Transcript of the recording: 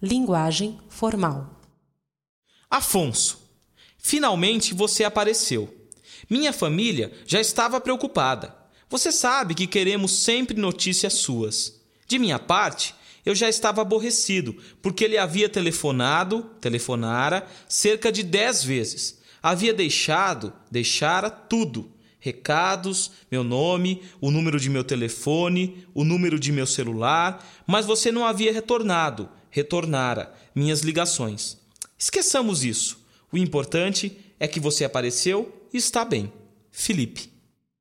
Linguagem formal. Afonso, finalmente você apareceu. Minha família já estava preocupada. Você sabe que queremos sempre notícias suas. De minha parte, eu já estava aborrecido, porque ele havia telefonado, telefonara, cerca de dez vezes. Havia deixado, deixara tudo. Recados, meu nome, o número de meu telefone, o número de meu celular, mas você não havia retornado, retornara minhas ligações. Esqueçamos isso. O importante é que você apareceu e está bem. Felipe.